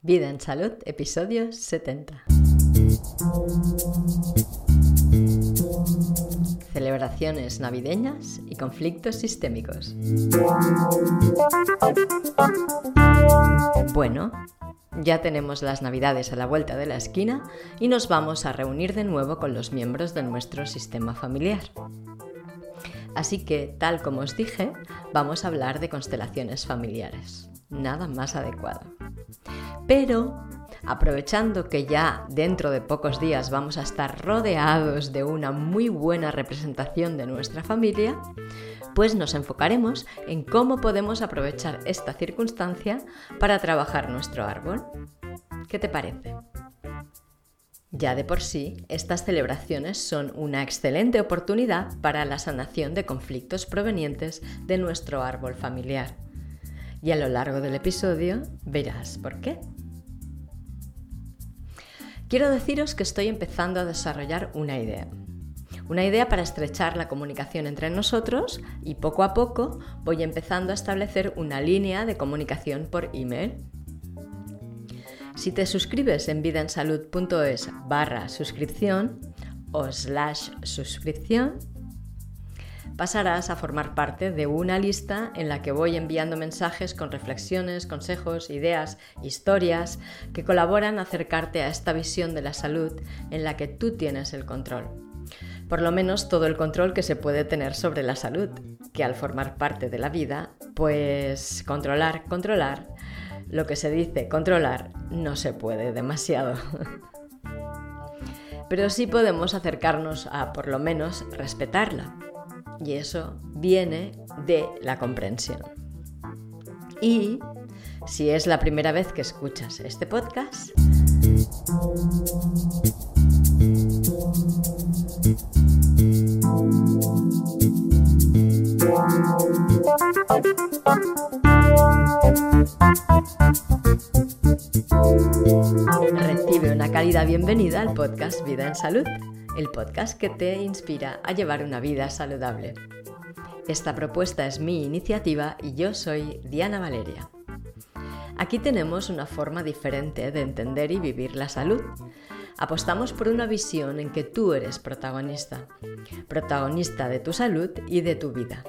Vida en Salud, episodio 70. Celebraciones navideñas y conflictos sistémicos. Bueno, ya tenemos las navidades a la vuelta de la esquina y nos vamos a reunir de nuevo con los miembros de nuestro sistema familiar. Así que, tal como os dije, vamos a hablar de constelaciones familiares. Nada más adecuado. Pero, aprovechando que ya dentro de pocos días vamos a estar rodeados de una muy buena representación de nuestra familia, pues nos enfocaremos en cómo podemos aprovechar esta circunstancia para trabajar nuestro árbol. ¿Qué te parece? Ya de por sí, estas celebraciones son una excelente oportunidad para la sanación de conflictos provenientes de nuestro árbol familiar. Y a lo largo del episodio verás por qué. Quiero deciros que estoy empezando a desarrollar una idea. Una idea para estrechar la comunicación entre nosotros y poco a poco voy empezando a establecer una línea de comunicación por email. Si te suscribes en vidaensalud.es barra suscripción o slash suscripción, pasarás a formar parte de una lista en la que voy enviando mensajes con reflexiones, consejos, ideas, historias que colaboran a acercarte a esta visión de la salud en la que tú tienes el control. Por lo menos todo el control que se puede tener sobre la salud, que al formar parte de la vida, pues controlar, controlar, lo que se dice controlar no se puede demasiado. Pero sí podemos acercarnos a por lo menos respetarla y eso viene de la comprensión. Y si es la primera vez que escuchas este podcast, recibe una cálida bienvenida al podcast Vida en Salud el podcast que te inspira a llevar una vida saludable. Esta propuesta es mi iniciativa y yo soy Diana Valeria. Aquí tenemos una forma diferente de entender y vivir la salud. Apostamos por una visión en que tú eres protagonista, protagonista de tu salud y de tu vida.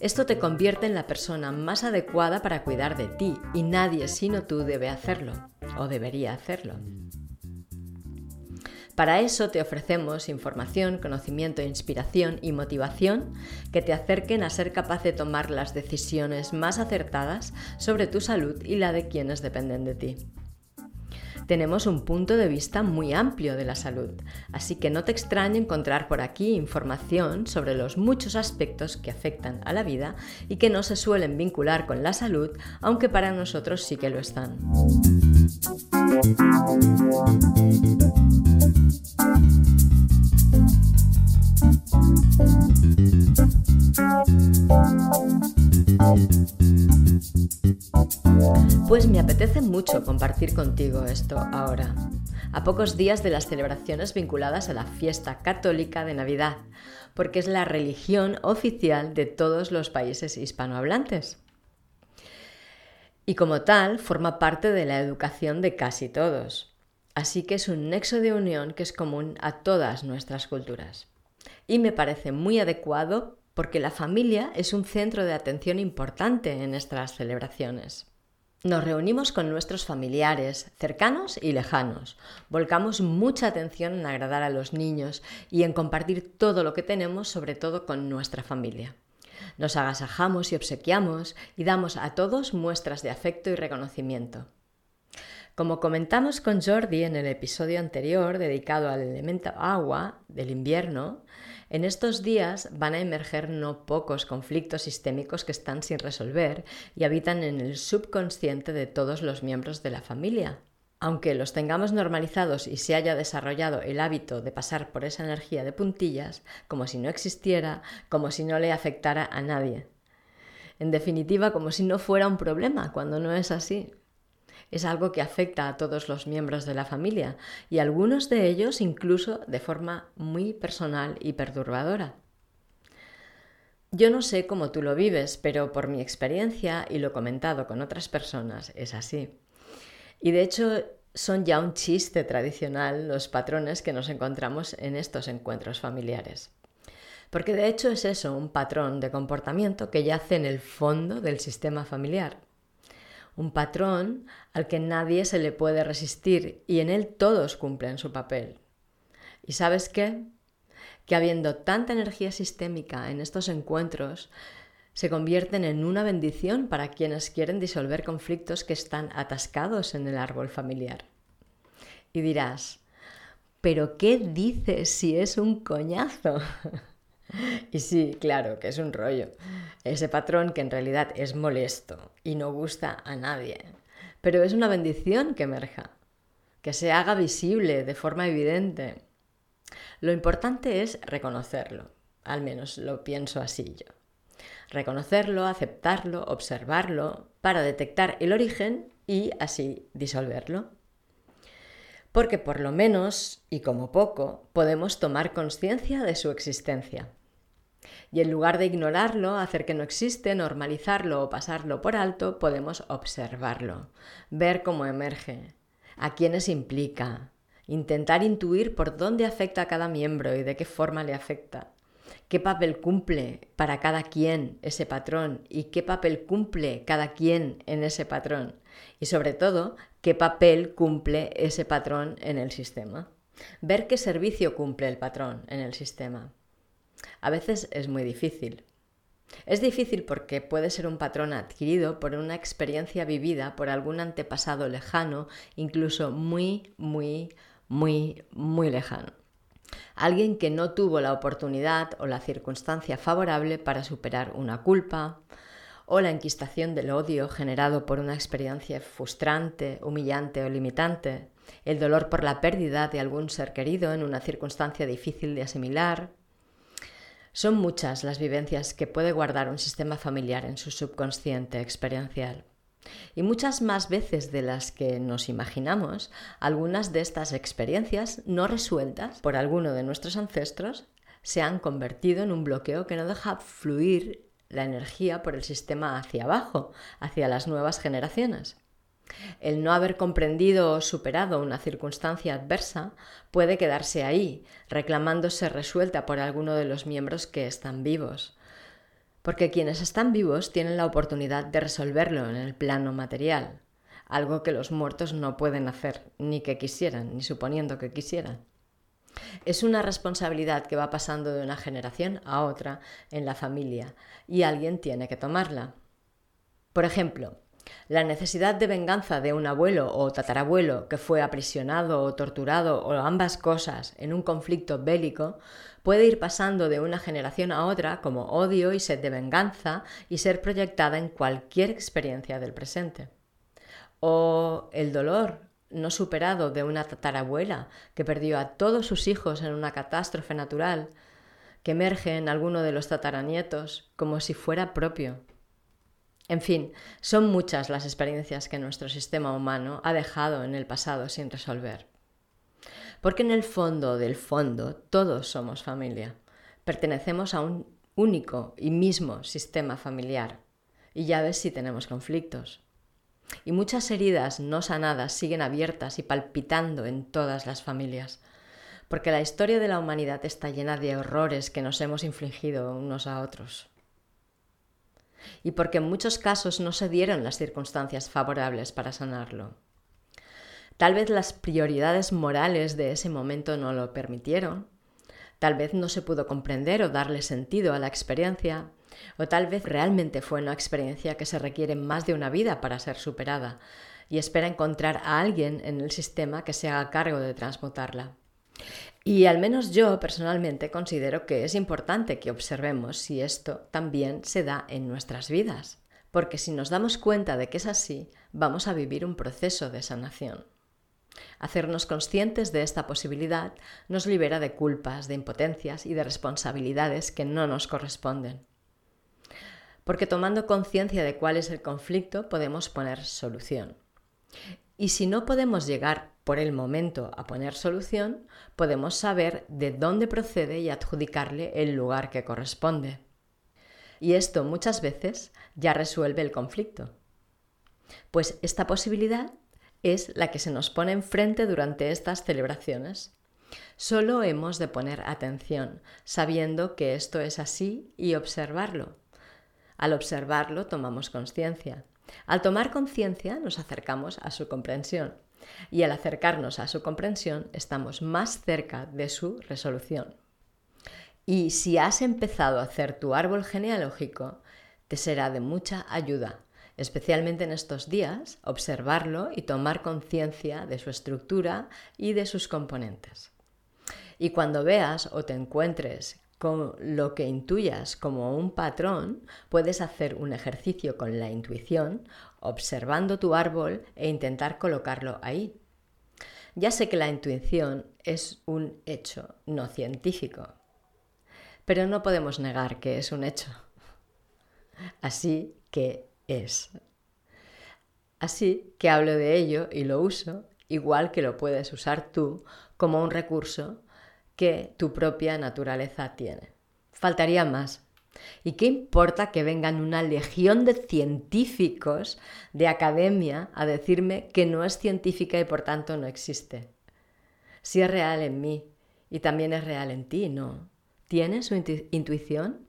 Esto te convierte en la persona más adecuada para cuidar de ti y nadie sino tú debe hacerlo o debería hacerlo. Para eso te ofrecemos información, conocimiento, inspiración y motivación que te acerquen a ser capaz de tomar las decisiones más acertadas sobre tu salud y la de quienes dependen de ti. Tenemos un punto de vista muy amplio de la salud, así que no te extrañe encontrar por aquí información sobre los muchos aspectos que afectan a la vida y que no se suelen vincular con la salud, aunque para nosotros sí que lo están. Pues me apetece mucho compartir contigo esto ahora, a pocos días de las celebraciones vinculadas a la fiesta católica de Navidad, porque es la religión oficial de todos los países hispanohablantes. Y como tal, forma parte de la educación de casi todos. Así que es un nexo de unión que es común a todas nuestras culturas. Y me parece muy adecuado porque la familia es un centro de atención importante en nuestras celebraciones. Nos reunimos con nuestros familiares, cercanos y lejanos. Volcamos mucha atención en agradar a los niños y en compartir todo lo que tenemos, sobre todo con nuestra familia. Nos agasajamos y obsequiamos y damos a todos muestras de afecto y reconocimiento. Como comentamos con Jordi en el episodio anterior dedicado al elemento agua del invierno, en estos días van a emerger no pocos conflictos sistémicos que están sin resolver y habitan en el subconsciente de todos los miembros de la familia. Aunque los tengamos normalizados y se haya desarrollado el hábito de pasar por esa energía de puntillas, como si no existiera, como si no le afectara a nadie. En definitiva, como si no fuera un problema, cuando no es así es algo que afecta a todos los miembros de la familia y algunos de ellos incluso de forma muy personal y perturbadora. Yo no sé cómo tú lo vives, pero por mi experiencia y lo comentado con otras personas es así. Y de hecho son ya un chiste tradicional los patrones que nos encontramos en estos encuentros familiares. Porque de hecho es eso, un patrón de comportamiento que yace en el fondo del sistema familiar. Un patrón al que nadie se le puede resistir y en él todos cumplen su papel. ¿Y sabes qué? Que habiendo tanta energía sistémica en estos encuentros, se convierten en una bendición para quienes quieren disolver conflictos que están atascados en el árbol familiar. Y dirás, ¿pero qué dices si es un coñazo? y sí, claro, que es un rollo. Ese patrón que en realidad es molesto y no gusta a nadie. Pero es una bendición que emerja, que se haga visible de forma evidente. Lo importante es reconocerlo, al menos lo pienso así yo reconocerlo, aceptarlo, observarlo, para detectar el origen y así disolverlo. Porque por lo menos, y como poco, podemos tomar conciencia de su existencia. Y en lugar de ignorarlo, hacer que no existe, normalizarlo o pasarlo por alto, podemos observarlo, ver cómo emerge, a quiénes implica, intentar intuir por dónde afecta a cada miembro y de qué forma le afecta qué papel cumple para cada quien ese patrón y qué papel cumple cada quien en ese patrón y sobre todo qué papel cumple ese patrón en el sistema. Ver qué servicio cumple el patrón en el sistema. A veces es muy difícil. Es difícil porque puede ser un patrón adquirido por una experiencia vivida por algún antepasado lejano, incluso muy, muy, muy, muy lejano alguien que no tuvo la oportunidad o la circunstancia favorable para superar una culpa, o la enquistación del odio generado por una experiencia frustrante, humillante o limitante, el dolor por la pérdida de algún ser querido en una circunstancia difícil de asimilar. Son muchas las vivencias que puede guardar un sistema familiar en su subconsciente experiencial. Y muchas más veces de las que nos imaginamos, algunas de estas experiencias no resueltas por alguno de nuestros ancestros se han convertido en un bloqueo que no deja fluir la energía por el sistema hacia abajo, hacia las nuevas generaciones. El no haber comprendido o superado una circunstancia adversa puede quedarse ahí, reclamándose resuelta por alguno de los miembros que están vivos, porque quienes están vivos tienen la oportunidad de resolverlo en el plano material, algo que los muertos no pueden hacer, ni que quisieran, ni suponiendo que quisieran. Es una responsabilidad que va pasando de una generación a otra en la familia y alguien tiene que tomarla. Por ejemplo, la necesidad de venganza de un abuelo o tatarabuelo que fue aprisionado o torturado o ambas cosas en un conflicto bélico puede ir pasando de una generación a otra como odio y sed de venganza y ser proyectada en cualquier experiencia del presente. O el dolor no superado de una tatarabuela que perdió a todos sus hijos en una catástrofe natural, que emerge en alguno de los tataranietos como si fuera propio. En fin, son muchas las experiencias que nuestro sistema humano ha dejado en el pasado sin resolver. Porque en el fondo del fondo todos somos familia. Pertenecemos a un único y mismo sistema familiar. Y ya ves si tenemos conflictos. Y muchas heridas no sanadas siguen abiertas y palpitando en todas las familias. Porque la historia de la humanidad está llena de horrores que nos hemos infligido unos a otros y porque en muchos casos no se dieron las circunstancias favorables para sanarlo. Tal vez las prioridades morales de ese momento no lo permitieron, tal vez no se pudo comprender o darle sentido a la experiencia, o tal vez realmente fue una experiencia que se requiere más de una vida para ser superada y espera encontrar a alguien en el sistema que se haga cargo de transmutarla. Y al menos yo personalmente considero que es importante que observemos si esto también se da en nuestras vidas, porque si nos damos cuenta de que es así, vamos a vivir un proceso de sanación. Hacernos conscientes de esta posibilidad nos libera de culpas, de impotencias y de responsabilidades que no nos corresponden. Porque tomando conciencia de cuál es el conflicto podemos poner solución. Y si no podemos llegar por el momento a poner solución, podemos saber de dónde procede y adjudicarle el lugar que corresponde. Y esto muchas veces ya resuelve el conflicto. Pues esta posibilidad es la que se nos pone enfrente durante estas celebraciones. Solo hemos de poner atención, sabiendo que esto es así y observarlo. Al observarlo tomamos conciencia. Al tomar conciencia nos acercamos a su comprensión y al acercarnos a su comprensión estamos más cerca de su resolución. Y si has empezado a hacer tu árbol genealógico, te será de mucha ayuda, especialmente en estos días, observarlo y tomar conciencia de su estructura y de sus componentes. Y cuando veas o te encuentres con lo que intuyas como un patrón, puedes hacer un ejercicio con la intuición, observando tu árbol e intentar colocarlo ahí. Ya sé que la intuición es un hecho no científico, pero no podemos negar que es un hecho. Así que es. Así que hablo de ello y lo uso, igual que lo puedes usar tú como un recurso que tu propia naturaleza tiene. Faltaría más. ¿Y qué importa que vengan una legión de científicos de academia a decirme que no es científica y por tanto no existe? Si es real en mí y también es real en ti, ¿no? ¿Tienes su intuición?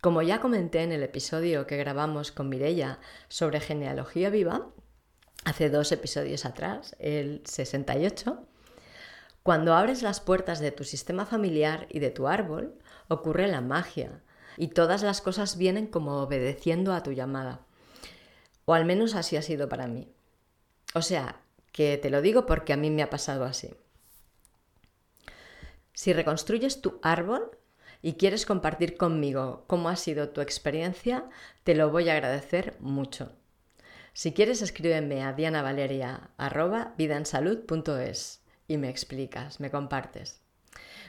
Como ya comenté en el episodio que grabamos con Mirella sobre genealogía viva, hace dos episodios atrás, el 68, cuando abres las puertas de tu sistema familiar y de tu árbol, ocurre la magia y todas las cosas vienen como obedeciendo a tu llamada. O al menos así ha sido para mí. O sea, que te lo digo porque a mí me ha pasado así. Si reconstruyes tu árbol y quieres compartir conmigo cómo ha sido tu experiencia, te lo voy a agradecer mucho. Si quieres, escríbeme a dianavaleria.vidaensalud.es y me explicas, me compartes.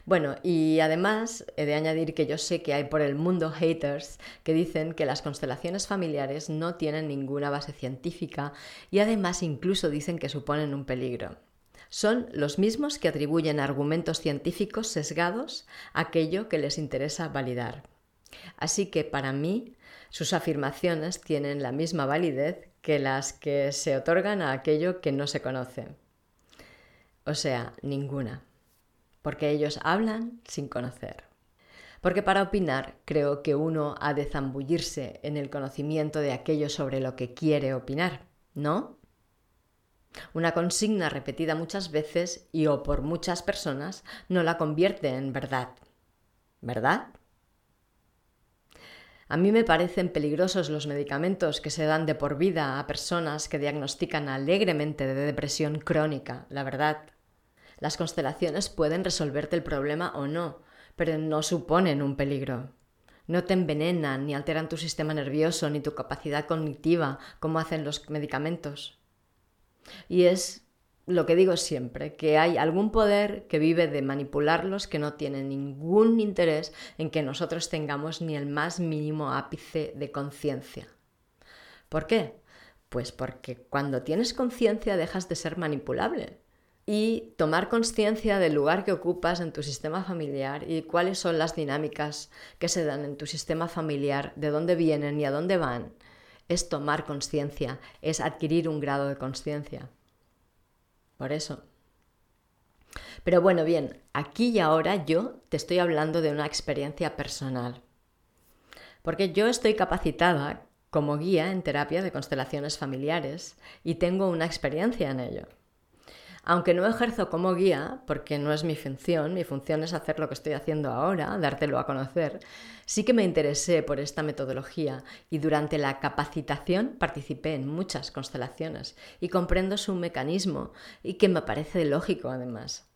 Bueno, y además he de añadir que yo sé que hay por el mundo haters que dicen que las constelaciones familiares no tienen ninguna base científica y además incluso dicen que suponen un peligro. Son los mismos que atribuyen argumentos científicos sesgados a aquello que les interesa validar. Así que para mí sus afirmaciones tienen la misma validez que las que se otorgan a aquello que no se conoce. O sea, ninguna. Porque ellos hablan sin conocer. Porque para opinar creo que uno ha de zambullirse en el conocimiento de aquello sobre lo que quiere opinar, ¿no? Una consigna repetida muchas veces y o por muchas personas no la convierte en verdad. ¿Verdad? A mí me parecen peligrosos los medicamentos que se dan de por vida a personas que diagnostican alegremente de depresión crónica, la verdad. Las constelaciones pueden resolverte el problema o no, pero no suponen un peligro. No te envenenan ni alteran tu sistema nervioso ni tu capacidad cognitiva como hacen los medicamentos. Y es lo que digo siempre, que hay algún poder que vive de manipularlos que no tiene ningún interés en que nosotros tengamos ni el más mínimo ápice de conciencia. ¿Por qué? Pues porque cuando tienes conciencia dejas de ser manipulable y tomar conciencia del lugar que ocupas en tu sistema familiar y cuáles son las dinámicas que se dan en tu sistema familiar, de dónde vienen y a dónde van, es tomar conciencia, es adquirir un grado de conciencia. Por eso. Pero bueno, bien, aquí y ahora yo te estoy hablando de una experiencia personal. Porque yo estoy capacitada como guía en terapia de constelaciones familiares y tengo una experiencia en ello. Aunque no ejerzo como guía, porque no es mi función, mi función es hacer lo que estoy haciendo ahora, dártelo a conocer, sí que me interesé por esta metodología y durante la capacitación participé en muchas constelaciones y comprendo su mecanismo y que me parece lógico además.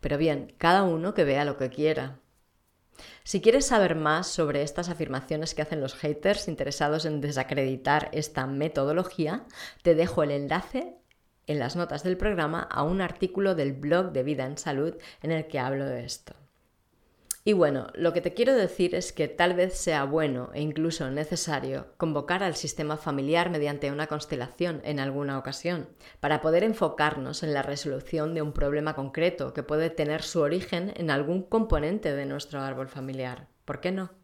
Pero bien, cada uno que vea lo que quiera. Si quieres saber más sobre estas afirmaciones que hacen los haters interesados en desacreditar esta metodología, te dejo el enlace en las notas del programa a un artículo del blog de Vida en Salud en el que hablo de esto. Y bueno, lo que te quiero decir es que tal vez sea bueno e incluso necesario convocar al sistema familiar mediante una constelación en alguna ocasión, para poder enfocarnos en la resolución de un problema concreto que puede tener su origen en algún componente de nuestro árbol familiar. ¿Por qué no?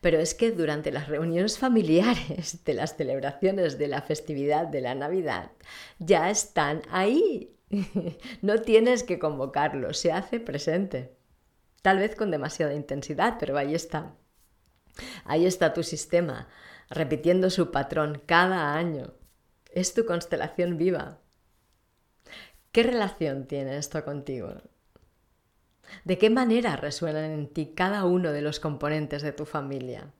Pero es que durante las reuniones familiares de las celebraciones de la festividad de la Navidad ya están ahí. No tienes que convocarlo, se hace presente. Tal vez con demasiada intensidad, pero ahí está. Ahí está tu sistema, repitiendo su patrón cada año. Es tu constelación viva. ¿Qué relación tiene esto contigo? ¿De qué manera resuenan en ti cada uno de los componentes de tu familia?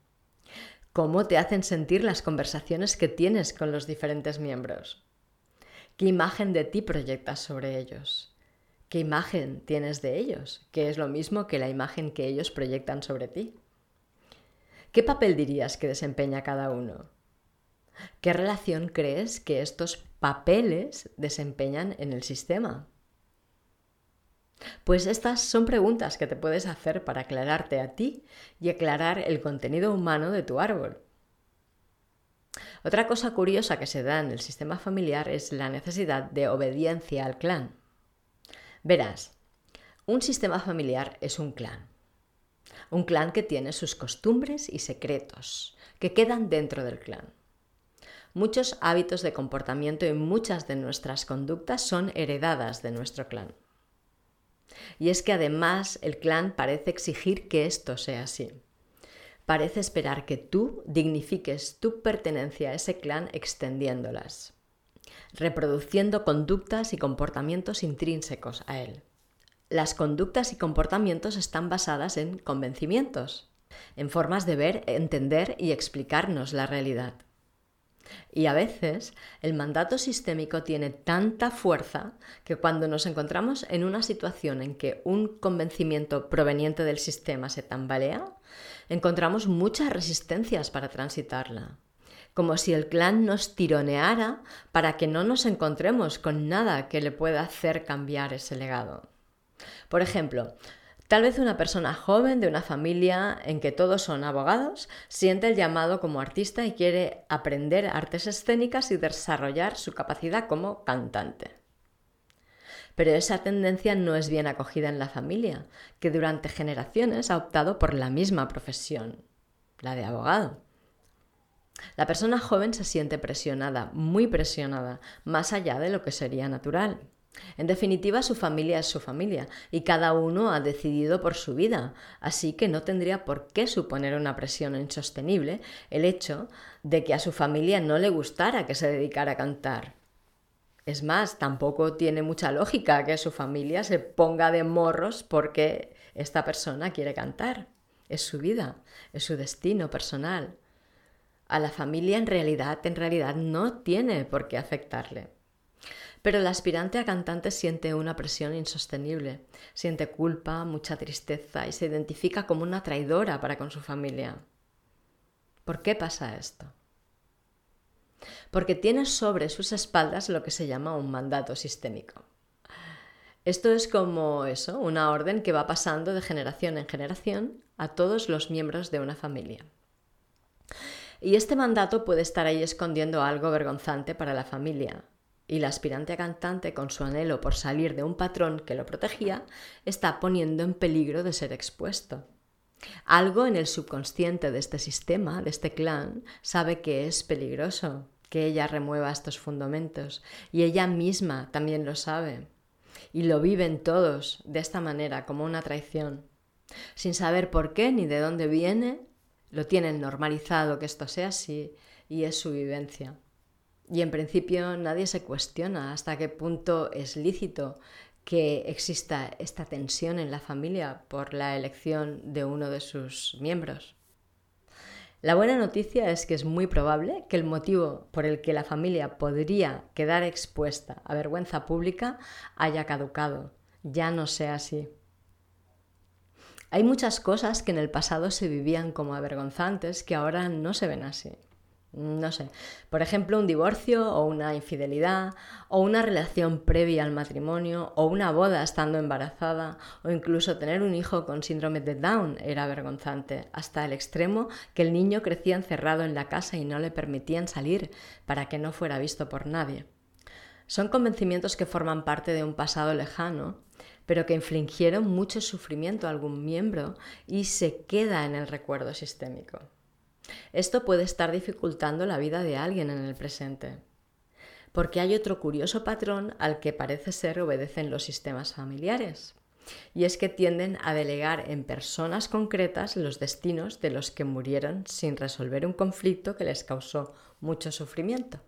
¿Cómo te hacen sentir las conversaciones que tienes con los diferentes miembros? ¿Qué imagen de ti proyectas sobre ellos? ¿Qué imagen tienes de ellos? Que es lo mismo que la imagen que ellos proyectan sobre ti. ¿Qué papel dirías que desempeña cada uno? ¿Qué relación crees que estos papeles desempeñan en el sistema? Pues estas son preguntas que te puedes hacer para aclararte a ti y aclarar el contenido humano de tu árbol. Otra cosa curiosa que se da en el sistema familiar es la necesidad de obediencia al clan. Verás, un sistema familiar es un clan. Un clan que tiene sus costumbres y secretos, que quedan dentro del clan. Muchos hábitos de comportamiento y muchas de nuestras conductas son heredadas de nuestro clan. Y es que además el clan parece exigir que esto sea así. Parece esperar que tú dignifiques tu pertenencia a ese clan extendiéndolas, reproduciendo conductas y comportamientos intrínsecos a él. Las conductas y comportamientos están basadas en convencimientos, en formas de ver, entender y explicarnos la realidad. Y a veces el mandato sistémico tiene tanta fuerza que cuando nos encontramos en una situación en que un convencimiento proveniente del sistema se tambalea, encontramos muchas resistencias para transitarla, como si el clan nos tironeara para que no nos encontremos con nada que le pueda hacer cambiar ese legado. Por ejemplo, Tal vez una persona joven de una familia en que todos son abogados siente el llamado como artista y quiere aprender artes escénicas y desarrollar su capacidad como cantante. Pero esa tendencia no es bien acogida en la familia, que durante generaciones ha optado por la misma profesión, la de abogado. La persona joven se siente presionada, muy presionada, más allá de lo que sería natural. En definitiva, su familia es su familia y cada uno ha decidido por su vida, así que no tendría por qué suponer una presión insostenible el hecho de que a su familia no le gustara que se dedicara a cantar. Es más, tampoco tiene mucha lógica que su familia se ponga de morros porque esta persona quiere cantar. Es su vida, es su destino personal. A la familia en realidad, en realidad no tiene por qué afectarle. Pero el aspirante a cantante siente una presión insostenible, siente culpa, mucha tristeza y se identifica como una traidora para con su familia. ¿Por qué pasa esto? Porque tiene sobre sus espaldas lo que se llama un mandato sistémico. Esto es como eso, una orden que va pasando de generación en generación a todos los miembros de una familia. Y este mandato puede estar ahí escondiendo algo vergonzante para la familia, y la aspirante a cantante, con su anhelo por salir de un patrón que lo protegía, está poniendo en peligro de ser expuesto. Algo en el subconsciente de este sistema, de este clan, sabe que es peligroso que ella remueva estos fundamentos y ella misma también lo sabe. Y lo viven todos de esta manera, como una traición. Sin saber por qué ni de dónde viene, lo tienen normalizado que esto sea así y es su vivencia. Y en principio nadie se cuestiona hasta qué punto es lícito que exista esta tensión en la familia por la elección de uno de sus miembros. La buena noticia es que es muy probable que el motivo por el que la familia podría quedar expuesta a vergüenza pública haya caducado, ya no sea así. Hay muchas cosas que en el pasado se vivían como avergonzantes que ahora no se ven así no sé, por ejemplo, un divorcio o una infidelidad o una relación previa al matrimonio o una boda estando embarazada o incluso tener un hijo con síndrome de Down era vergonzante, hasta el extremo que el niño crecía encerrado en la casa y no le permitían salir para que no fuera visto por nadie. Son convencimientos que forman parte de un pasado lejano, pero que infligieron mucho sufrimiento a algún miembro y se queda en el recuerdo sistémico. Esto puede estar dificultando la vida de alguien en el presente, porque hay otro curioso patrón al que parece ser obedecen los sistemas familiares, y es que tienden a delegar en personas concretas los destinos de los que murieron sin resolver un conflicto que les causó mucho sufrimiento.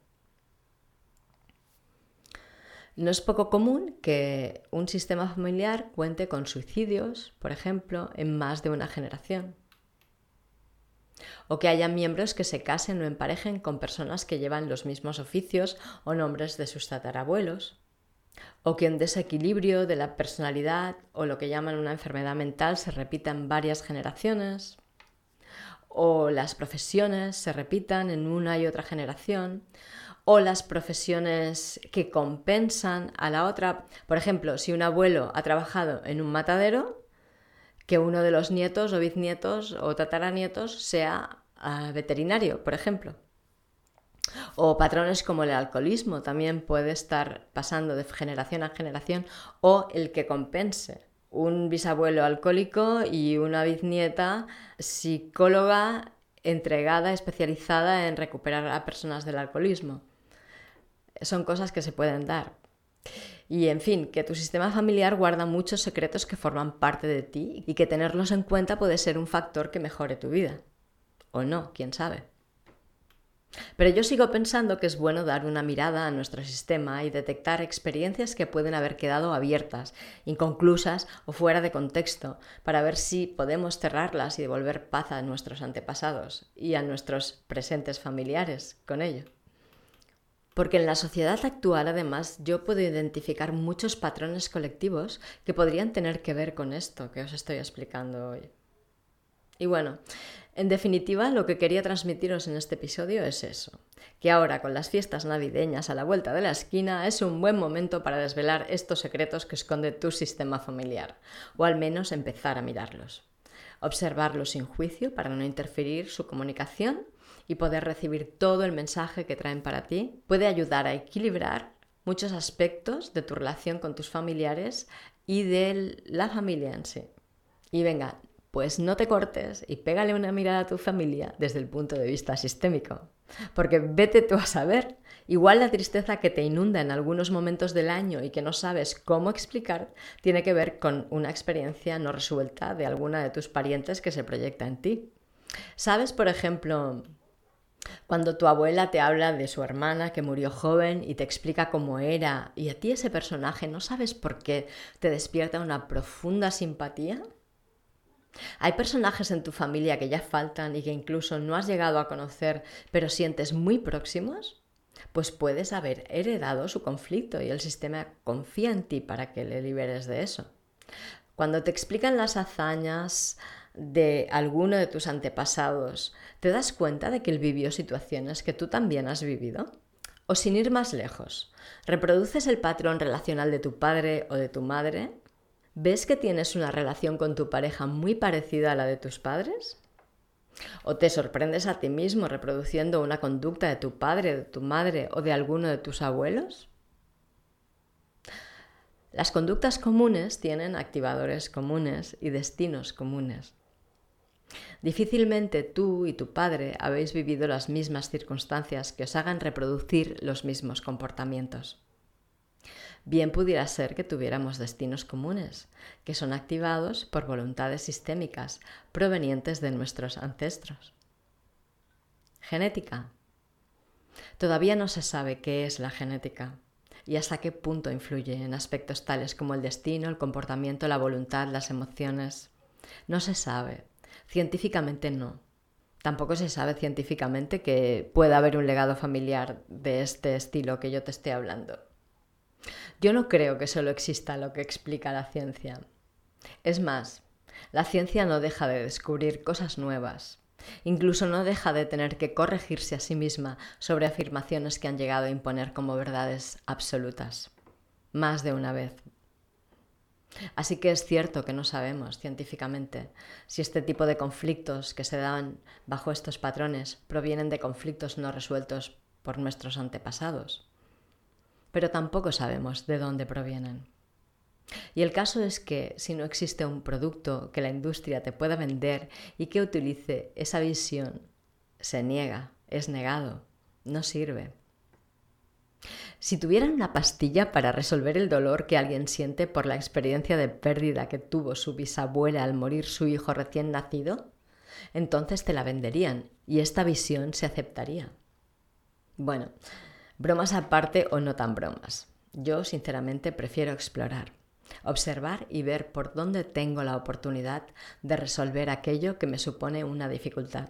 No es poco común que un sistema familiar cuente con suicidios, por ejemplo, en más de una generación. O que haya miembros que se casen o emparejen con personas que llevan los mismos oficios o nombres de sus tatarabuelos. O que un desequilibrio de la personalidad o lo que llaman una enfermedad mental se repita en varias generaciones. O las profesiones se repitan en una y otra generación o las profesiones que compensan a la otra. Por ejemplo, si un abuelo ha trabajado en un matadero, que uno de los nietos o bisnietos o tataranietos sea ah, veterinario, por ejemplo. O patrones como el alcoholismo también puede estar pasando de generación a generación o el que compense. Un bisabuelo alcohólico y una bisnieta psicóloga entregada, especializada en recuperar a personas del alcoholismo son cosas que se pueden dar. Y en fin, que tu sistema familiar guarda muchos secretos que forman parte de ti y que tenerlos en cuenta puede ser un factor que mejore tu vida. O no, quién sabe. Pero yo sigo pensando que es bueno dar una mirada a nuestro sistema y detectar experiencias que pueden haber quedado abiertas, inconclusas o fuera de contexto, para ver si podemos cerrarlas y devolver paz a nuestros antepasados y a nuestros presentes familiares con ello. Porque en la sociedad actual, además, yo puedo identificar muchos patrones colectivos que podrían tener que ver con esto que os estoy explicando hoy. Y bueno, en definitiva, lo que quería transmitiros en este episodio es eso, que ahora con las fiestas navideñas a la vuelta de la esquina es un buen momento para desvelar estos secretos que esconde tu sistema familiar, o al menos empezar a mirarlos. Observarlos sin juicio para no interferir su comunicación y poder recibir todo el mensaje que traen para ti puede ayudar a equilibrar muchos aspectos de tu relación con tus familiares y de la familia en sí. Y venga, pues no te cortes y pégale una mirada a tu familia desde el punto de vista sistémico. Porque vete tú a saber, igual la tristeza que te inunda en algunos momentos del año y que no sabes cómo explicar, tiene que ver con una experiencia no resuelta de alguna de tus parientes que se proyecta en ti. ¿Sabes, por ejemplo, cuando tu abuela te habla de su hermana que murió joven y te explica cómo era, y a ti ese personaje no sabes por qué te despierta una profunda simpatía. Hay personajes en tu familia que ya faltan y que incluso no has llegado a conocer, pero sientes muy próximos. Pues puedes haber heredado su conflicto y el sistema confía en ti para que le liberes de eso. Cuando te explican las hazañas, de alguno de tus antepasados, ¿te das cuenta de que él vivió situaciones que tú también has vivido? O sin ir más lejos, ¿reproduces el patrón relacional de tu padre o de tu madre? ¿Ves que tienes una relación con tu pareja muy parecida a la de tus padres? ¿O te sorprendes a ti mismo reproduciendo una conducta de tu padre, de tu madre o de alguno de tus abuelos? Las conductas comunes tienen activadores comunes y destinos comunes. Difícilmente tú y tu padre habéis vivido las mismas circunstancias que os hagan reproducir los mismos comportamientos. Bien pudiera ser que tuviéramos destinos comunes, que son activados por voluntades sistémicas provenientes de nuestros ancestros. Genética. Todavía no se sabe qué es la genética y hasta qué punto influye en aspectos tales como el destino, el comportamiento, la voluntad, las emociones. No se sabe, Científicamente no. Tampoco se sabe científicamente que pueda haber un legado familiar de este estilo que yo te estoy hablando. Yo no creo que solo exista lo que explica la ciencia. Es más, la ciencia no deja de descubrir cosas nuevas. Incluso no deja de tener que corregirse a sí misma sobre afirmaciones que han llegado a imponer como verdades absolutas. Más de una vez. Así que es cierto que no sabemos científicamente si este tipo de conflictos que se dan bajo estos patrones provienen de conflictos no resueltos por nuestros antepasados. Pero tampoco sabemos de dónde provienen. Y el caso es que si no existe un producto que la industria te pueda vender y que utilice esa visión, se niega, es negado, no sirve. Si tuvieran una pastilla para resolver el dolor que alguien siente por la experiencia de pérdida que tuvo su bisabuela al morir su hijo recién nacido, entonces te la venderían y esta visión se aceptaría. Bueno, bromas aparte o no tan bromas. Yo sinceramente prefiero explorar, observar y ver por dónde tengo la oportunidad de resolver aquello que me supone una dificultad.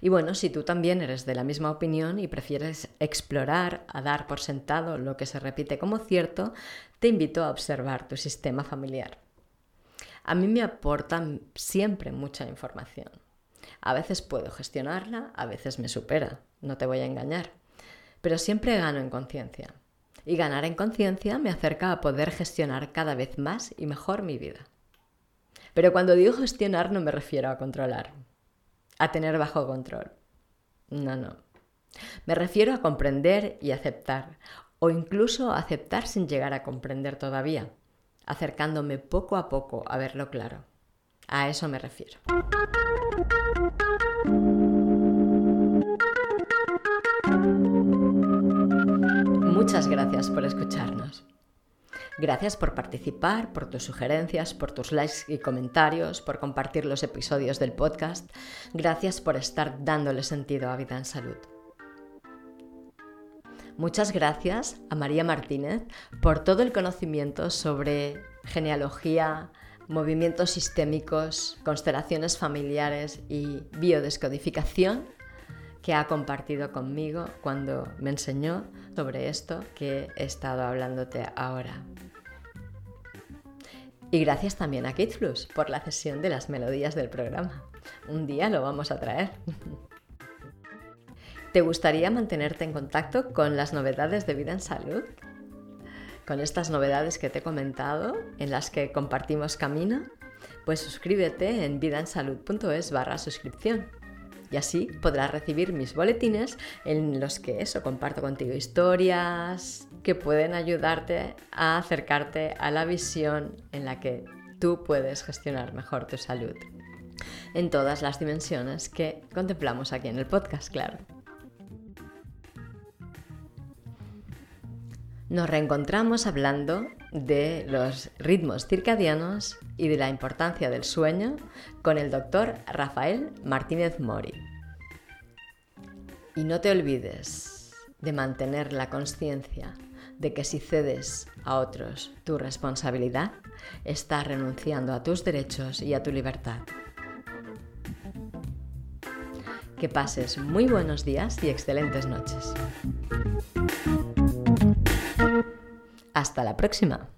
Y bueno, si tú también eres de la misma opinión y prefieres explorar, a dar por sentado lo que se repite como cierto, te invito a observar tu sistema familiar. A mí me aportan siempre mucha información. A veces puedo gestionarla, a veces me supera, no te voy a engañar, pero siempre gano en conciencia. Y ganar en conciencia me acerca a poder gestionar cada vez más y mejor mi vida. Pero cuando digo gestionar no me refiero a controlar, a tener bajo control. No, no. Me refiero a comprender y aceptar, o incluso aceptar sin llegar a comprender todavía, acercándome poco a poco a verlo claro. A eso me refiero. Muchas gracias por escucharnos. Gracias por participar, por tus sugerencias, por tus likes y comentarios, por compartir los episodios del podcast. Gracias por estar dándole sentido a Vida en Salud. Muchas gracias a María Martínez por todo el conocimiento sobre genealogía, movimientos sistémicos, constelaciones familiares y biodescodificación que ha compartido conmigo cuando me enseñó sobre esto que he estado hablándote ahora. Y gracias también a KidFlux por la cesión de las melodías del programa. Un día lo vamos a traer. ¿Te gustaría mantenerte en contacto con las novedades de vida en salud? Con estas novedades que te he comentado, en las que compartimos camino, pues suscríbete en vidaensalud.es barra suscripción y así podrás recibir mis boletines en los que eso comparto contigo historias que pueden ayudarte a acercarte a la visión en la que tú puedes gestionar mejor tu salud en todas las dimensiones que contemplamos aquí en el podcast, claro. Nos reencontramos hablando de los ritmos circadianos y de la importancia del sueño con el doctor Rafael Martínez Mori. Y no te olvides de mantener la conciencia de que si cedes a otros tu responsabilidad, estás renunciando a tus derechos y a tu libertad. Que pases muy buenos días y excelentes noches. Hasta la próxima.